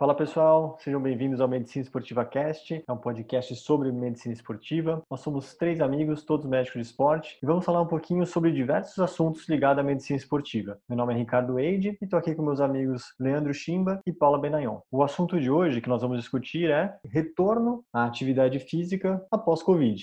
Fala pessoal, sejam bem-vindos ao Medicina Esportiva Cast, é um podcast sobre medicina esportiva. Nós somos três amigos, todos médicos de esporte, e vamos falar um pouquinho sobre diversos assuntos ligados à medicina esportiva. Meu nome é Ricardo Eide e estou aqui com meus amigos Leandro Chimba e Paula Benayon. O assunto de hoje que nós vamos discutir é retorno à atividade física após Covid.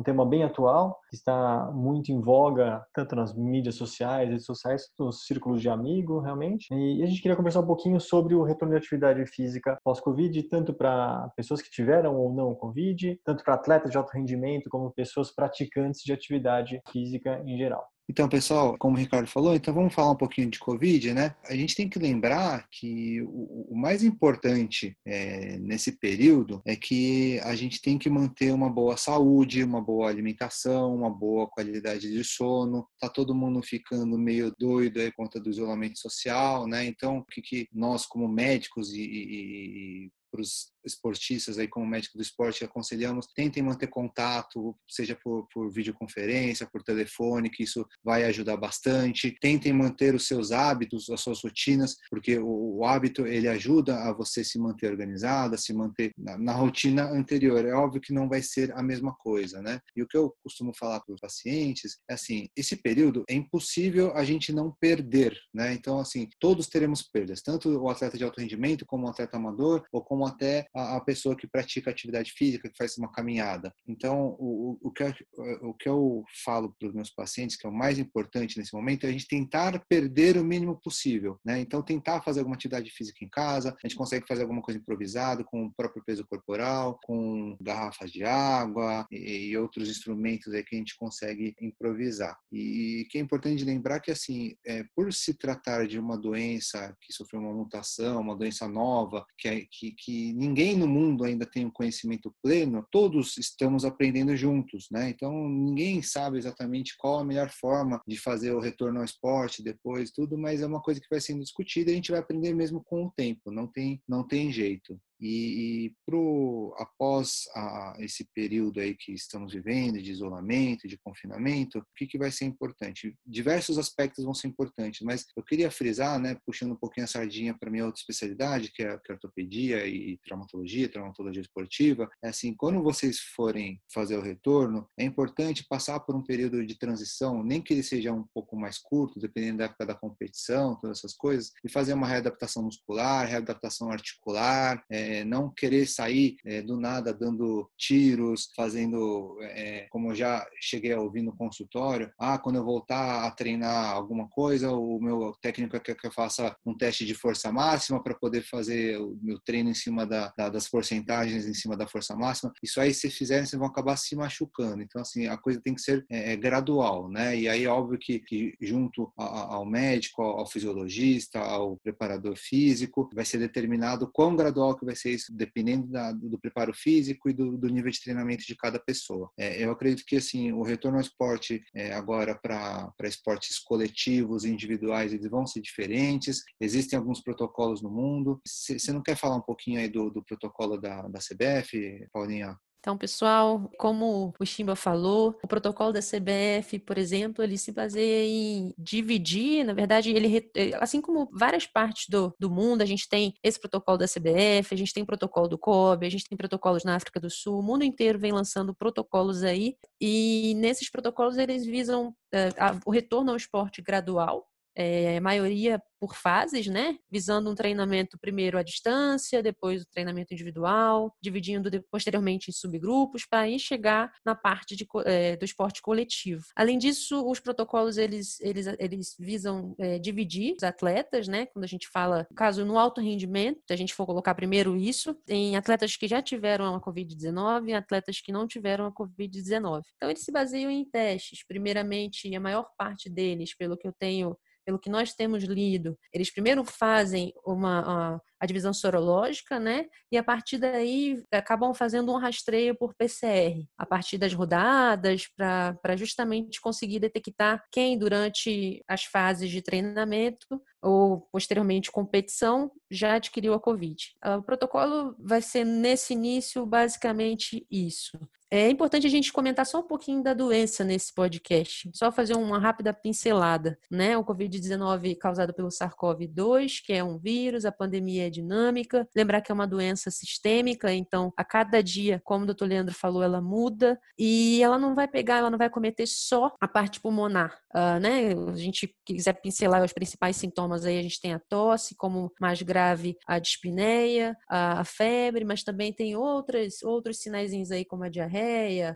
Um tema bem atual, que está muito em voga, tanto nas mídias sociais, redes sociais, nos círculos de amigo, realmente. E a gente queria conversar um pouquinho sobre o retorno de atividade física pós-Covid, tanto para pessoas que tiveram ou não Covid, tanto para atletas de alto rendimento, como pessoas praticantes de atividade física em geral. Então, pessoal, como o Ricardo falou, então vamos falar um pouquinho de Covid, né? A gente tem que lembrar que o, o mais importante é, nesse período é que a gente tem que manter uma boa saúde, uma boa alimentação, uma boa qualidade de sono. Tá todo mundo ficando meio doido aí conta do isolamento social, né? Então, o que, que nós, como médicos e, e para os esportistas aí como médico do esporte aconselhamos tentem manter contato seja por, por videoconferência por telefone que isso vai ajudar bastante. Tentem manter os seus hábitos as suas rotinas porque o, o hábito ele ajuda a você se manter organizada se manter na, na, rotina anterior. É óbvio que não vai ser a mesma coisa né? E o que eu costumo falar para os pacientes é assim esse período é impossível a gente não perder né? Então assim todos teremos perdas tanto o atleta de alto rendimento como o atleta amador ou como até a, a pessoa que pratica atividade física, que faz uma caminhada. Então, o, o, que, eu, o que eu falo para os meus pacientes, que é o mais importante nesse momento, é a gente tentar perder o mínimo possível. Né? Então, tentar fazer alguma atividade física em casa, a gente consegue fazer alguma coisa improvisada, com o próprio peso corporal, com garrafas de água e, e outros instrumentos aí que a gente consegue improvisar. E que é importante lembrar que, assim, é, por se tratar de uma doença que sofreu uma mutação, uma doença nova, que, é, que, que ninguém no mundo ainda tem um conhecimento pleno, todos estamos aprendendo juntos, né? Então ninguém sabe exatamente qual a melhor forma de fazer o retorno ao esporte depois, tudo, mas é uma coisa que vai sendo discutida e a gente vai aprender mesmo com o tempo, não tem, não tem jeito. E, e pro, após a, esse período aí que estamos vivendo, de isolamento, de confinamento, o que, que vai ser importante? Diversos aspectos vão ser importantes, mas eu queria frisar, né, puxando um pouquinho a sardinha para minha outra especialidade, que é, que é ortopedia e traumatologia, traumatologia esportiva, é assim, quando vocês forem fazer o retorno, é importante passar por um período de transição, nem que ele seja um pouco mais curto, dependendo da época da competição, todas essas coisas, e fazer uma readaptação muscular, readaptação articular, é, é, não querer sair é, do nada dando tiros, fazendo, é, como já cheguei a ouvir no consultório, ah, quando eu voltar a treinar alguma coisa, o meu técnico quer que eu faça um teste de força máxima para poder fazer o meu treino em cima da, da, das porcentagens, em cima da força máxima. Isso aí, se fizerem, vocês vão acabar se machucando. Então, assim, a coisa tem que ser é, é gradual, né? E aí, óbvio que, que junto ao médico, ao fisiologista, ao preparador físico, vai ser determinado quão gradual que vai isso dependendo da, do preparo físico e do, do, nível de treinamento de cada pessoa. É, eu acredito que assim o retorno ao esporte é, agora para esportes coletivos individuais eles vão ser diferentes. Existem alguns protocolos no mundo. Você não quer falar um pouquinho aí do, do protocolo da, da CBF, Paulinha? Então, pessoal, como o Chimba falou, o protocolo da CBF, por exemplo, ele se baseia em dividir, na verdade, ele eh, assim como várias partes do, do mundo, a gente tem esse protocolo da CBF, a gente tem protocolo do COB, a gente tem protocolos na África do Sul, o mundo inteiro vem lançando protocolos aí, e nesses protocolos eles visam é, a, o retorno ao esporte gradual, é, maioria por fases, né? Visando um treinamento primeiro à distância, depois o treinamento individual, dividindo posteriormente em subgrupos, para aí chegar na parte de, é, do esporte coletivo. Além disso, os protocolos eles, eles, eles visam é, dividir os atletas, né? Quando a gente fala, caso no alto rendimento, a gente for colocar primeiro isso, em atletas que já tiveram a Covid-19 e atletas que não tiveram a Covid-19. Então, eles se baseiam em testes. Primeiramente, a maior parte deles, pelo que eu tenho pelo que nós temos lido, eles primeiro fazem uma, a, a divisão sorológica, né? E a partir daí acabam fazendo um rastreio por PCR, a partir das rodadas, para justamente conseguir detectar quem, durante as fases de treinamento ou posteriormente competição, já adquiriu a Covid. O protocolo vai ser nesse início basicamente isso. É importante a gente comentar só um pouquinho da doença nesse podcast, só fazer uma rápida pincelada, né? O Covid-19 causado pelo SARS-CoV-2, que é um vírus, a pandemia é dinâmica, lembrar que é uma doença sistêmica, então a cada dia, como o doutor Leandro falou, ela muda e ela não vai pegar, ela não vai cometer só a parte pulmonar, uh, né? A gente quiser pincelar os principais sintomas aí, a gente tem a tosse, como mais grave a dispneia, a, febre, mas também tem outras, outros sinais aí, como a diarreia,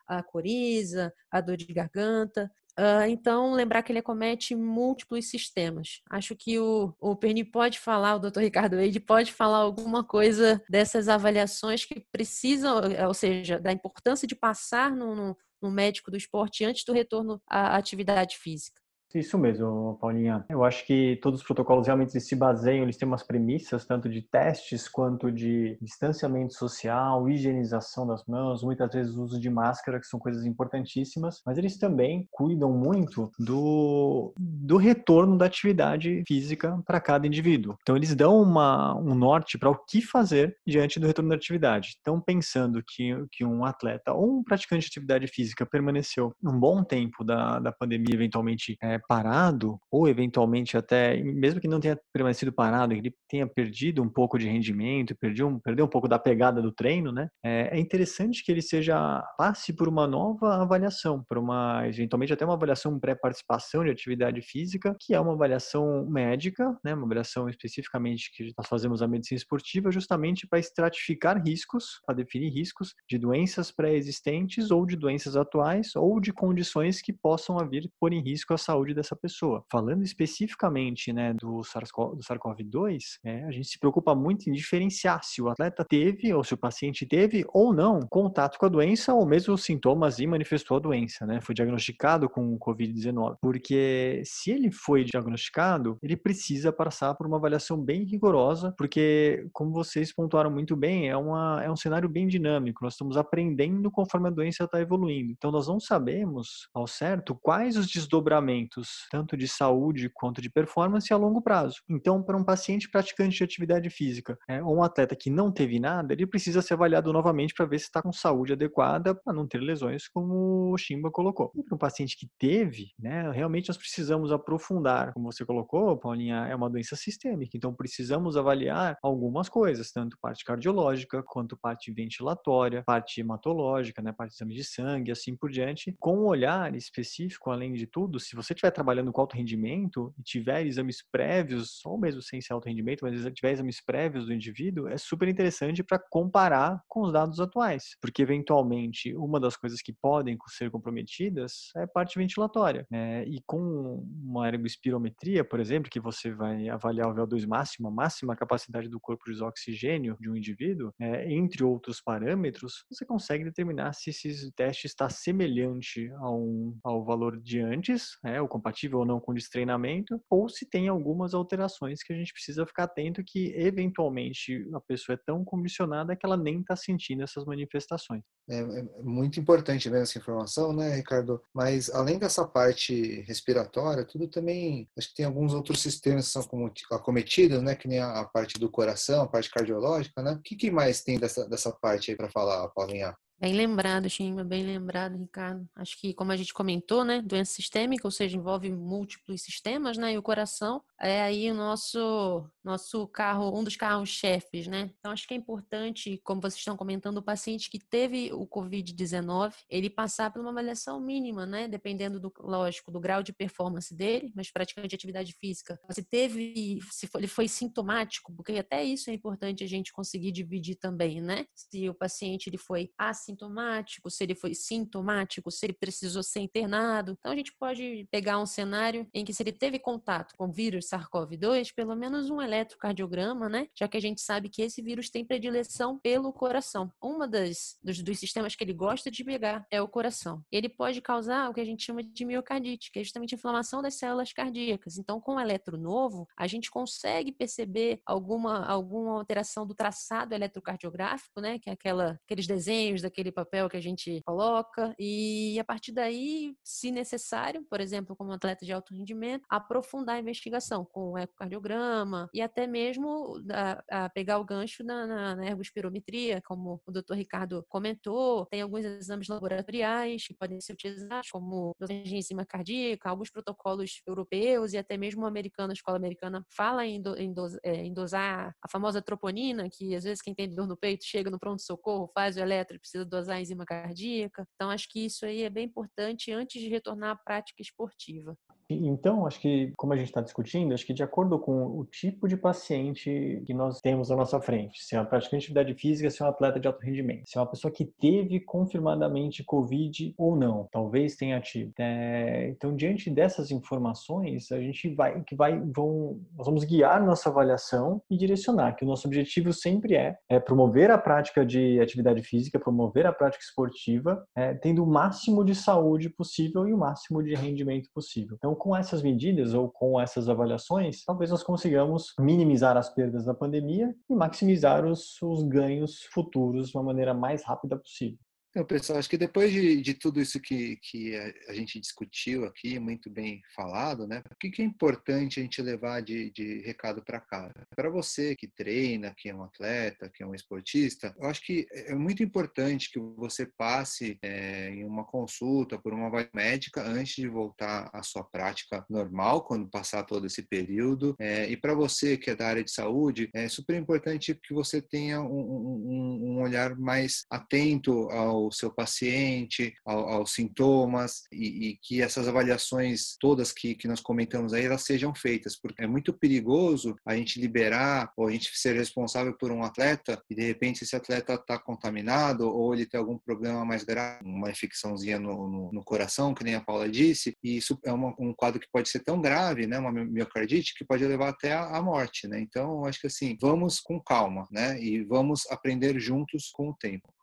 a coriza, a dor de garganta. Uh, então, lembrar que ele acomete múltiplos sistemas. Acho que o, o Perni pode falar, o Dr. Ricardo Eide pode falar alguma coisa dessas avaliações que precisam, ou seja, da importância de passar no, no, no médico do esporte antes do retorno à atividade física. Isso mesmo, Paulinha. Eu acho que todos os protocolos realmente se baseiam, eles têm umas premissas, tanto de testes quanto de distanciamento social, higienização das mãos, muitas vezes uso de máscara, que são coisas importantíssimas, mas eles também cuidam muito do, do retorno da atividade física para cada indivíduo. Então, eles dão uma, um norte para o que fazer diante do retorno da atividade. Então, pensando que, que um atleta ou um praticante de atividade física permaneceu um bom tempo da, da pandemia, eventualmente é, parado, ou eventualmente até, mesmo que não tenha permanecido parado, ele tenha perdido um pouco de rendimento, perdeu um, perdeu um pouco da pegada do treino, né? É, é interessante que ele seja, passe por uma nova avaliação, por uma, eventualmente até uma avaliação pré-participação de atividade física, que é uma avaliação médica, né? Uma avaliação especificamente que nós fazemos a medicina esportiva, justamente para estratificar riscos, para definir riscos de doenças pré-existentes ou de doenças atuais ou de condições que possam vir por em risco a saúde dessa pessoa. Falando especificamente né, do SARS-CoV-2, é, a gente se preocupa muito em diferenciar se o atleta teve ou se o paciente teve ou não contato com a doença ou mesmo os sintomas e manifestou a doença, né? Foi diagnosticado com o Covid-19. Porque se ele foi diagnosticado, ele precisa passar por uma avaliação bem rigorosa, porque, como vocês pontuaram muito bem, é, uma, é um cenário bem dinâmico. Nós estamos aprendendo conforme a doença está evoluindo. Então, nós não sabemos ao certo quais os desdobramentos tanto de saúde quanto de performance, a longo prazo. Então, para um paciente praticante de atividade física é, ou um atleta que não teve nada, ele precisa ser avaliado novamente para ver se está com saúde adequada para não ter lesões, como o Shimba colocou. E para um paciente que teve, né, realmente nós precisamos aprofundar. Como você colocou, Paulinha, é uma doença sistêmica, então precisamos avaliar algumas coisas, tanto parte cardiológica quanto parte ventilatória, parte hematológica, né, parte de exame de sangue, assim por diante, com um olhar específico, além de tudo, se você estiver trabalhando com alto rendimento e tiver exames prévios, ou mesmo sem ser alto rendimento, mas tiver exames prévios do indivíduo, é super interessante para comparar com os dados atuais, porque eventualmente uma das coisas que podem ser comprometidas é a parte ventilatória. Né? E com uma ergospirometria, por exemplo, que você vai avaliar o VO2 máximo, a máxima capacidade do corpo de oxigênio de um indivíduo, é, entre outros parâmetros, você consegue determinar se esse teste está semelhante ao, ao valor de antes, né, o compatível ou não com o destreinamento, ou se tem algumas alterações que a gente precisa ficar atento que eventualmente a pessoa é tão condicionada que ela nem está sentindo essas manifestações. É, é, muito importante ver essa informação, né, Ricardo? Mas além dessa parte respiratória, tudo também, acho que tem alguns outros sistemas que são acometidos, né, que nem a, parte do coração, a parte cardiológica, né? O que, que mais tem dessa, dessa parte aí para falar, Paulinha? Bem lembrado, Chima, bem lembrado, Ricardo. Acho que, como a gente comentou, né, doença sistêmica, ou seja, envolve múltiplos sistemas, né, e o coração é aí o nosso nosso carro, um dos carros-chefes, né? Então, acho que é importante, como vocês estão comentando, o paciente que teve o Covid-19, ele passar por uma avaliação mínima, né? Dependendo do, lógico, do grau de performance dele, mas praticante de atividade física. Se teve, se ele foi sintomático, porque até isso é importante a gente conseguir dividir também, né? Se o paciente ele foi assintomático, se ele foi sintomático, se ele precisou ser internado. Então, a gente pode pegar um cenário em que se ele teve contato com vírus SARS-CoV-2, pelo menos um eletrocardiograma, né? Já que a gente sabe que esse vírus tem predileção pelo coração. Uma das dos, dos sistemas que ele gosta de pegar é o coração. Ele pode causar o que a gente chama de miocardite, que é justamente inflamação das células cardíacas. Então, com o eletro novo, a gente consegue perceber alguma alguma alteração do traçado eletrocardiográfico, né? Que é aquela aqueles desenhos daquele papel que a gente coloca e a partir daí, se necessário, por exemplo, como atleta de alto rendimento, aprofundar a investigação com o ecocardiograma e até mesmo a, a pegar o gancho na, na, na ergospirometria, como o doutor Ricardo comentou. Tem alguns exames laboratoriais que podem ser utilizados, como de enzima cardíaca, alguns protocolos europeus e até mesmo a americana, a escola americana, fala em, do, em, dos, é, em dosar a famosa troponina, que às vezes quem tem dor no peito chega no pronto-socorro, faz o eletro e precisa dosar a enzima cardíaca. Então, acho que isso aí é bem importante antes de retornar à prática esportiva. Então, acho que, como a gente está discutindo, acho que de acordo com o tipo de paciente que nós temos à nossa frente, se é uma praticante de atividade física, se é um atleta de alto rendimento, se é uma pessoa que teve confirmadamente Covid ou não, talvez tenha tido. É, então, diante dessas informações, a gente vai, que vai, vão, nós vamos guiar nossa avaliação e direcionar, que o nosso objetivo sempre é, é promover a prática de atividade física, promover a prática esportiva, é, tendo o máximo de saúde possível e o máximo de rendimento possível. Então, com essas medidas ou com essas avaliações, talvez nós consigamos minimizar as perdas da pandemia e maximizar os, os ganhos futuros de uma maneira mais rápida possível. Então, pessoal, acho que depois de, de tudo isso que, que a, gente discutiu aqui, muito bem falado, né? O que, que é importante a gente levar de, de recado para cá? Para você que treina, que é um atleta, que é um esportista, eu acho que é muito importante que você passe é, em uma consulta por uma médica antes de voltar à sua prática normal, quando passar todo esse período. É, e para você que é da área de saúde, é super importante que você tenha um, um, um olhar mais atento ao ao seu paciente, ao, aos sintomas e, e, que essas avaliações todas que, que nós comentamos aí elas sejam feitas, porque é muito perigoso a gente liberar ou a gente ser responsável por um atleta e de repente esse atleta está contaminado ou ele tem algum problema mais grave, uma infecçãozinha no, no, no coração, que nem a Paula disse, e isso é uma, um quadro que pode ser tão grave, né, uma miocardite, que pode levar até a, a morte, né? Então, acho que assim, vamos com calma, né? E vamos aprender juntos com o tempo.